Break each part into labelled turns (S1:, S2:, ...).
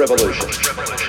S1: Revolution.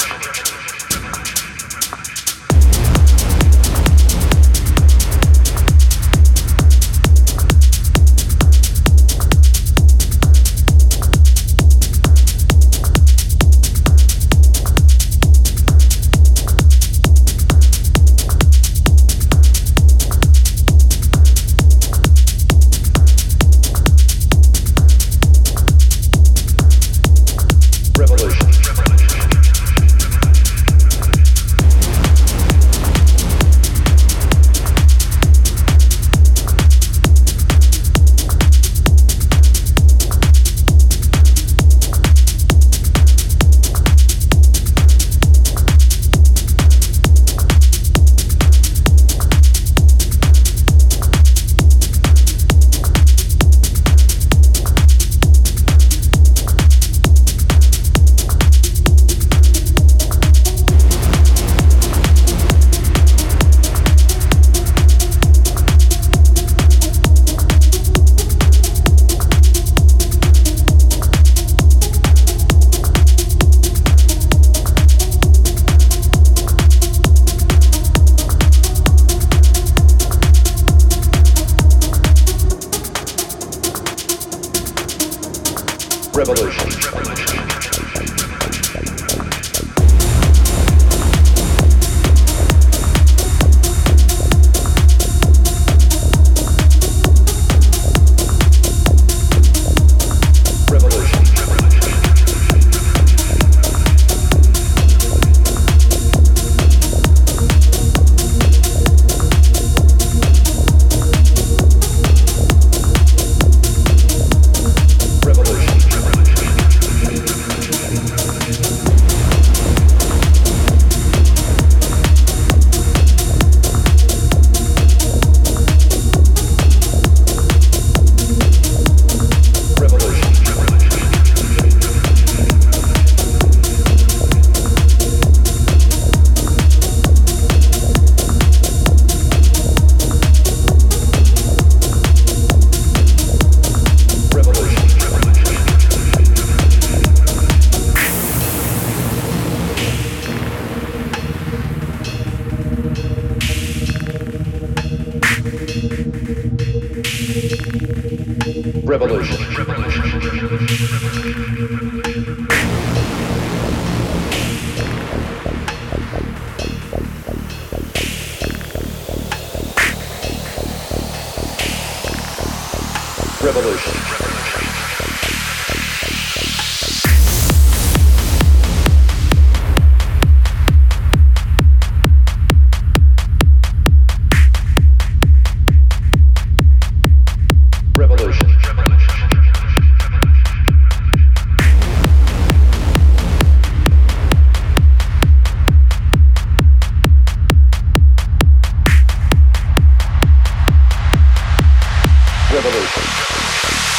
S1: Revolution. Revolution. Revolution.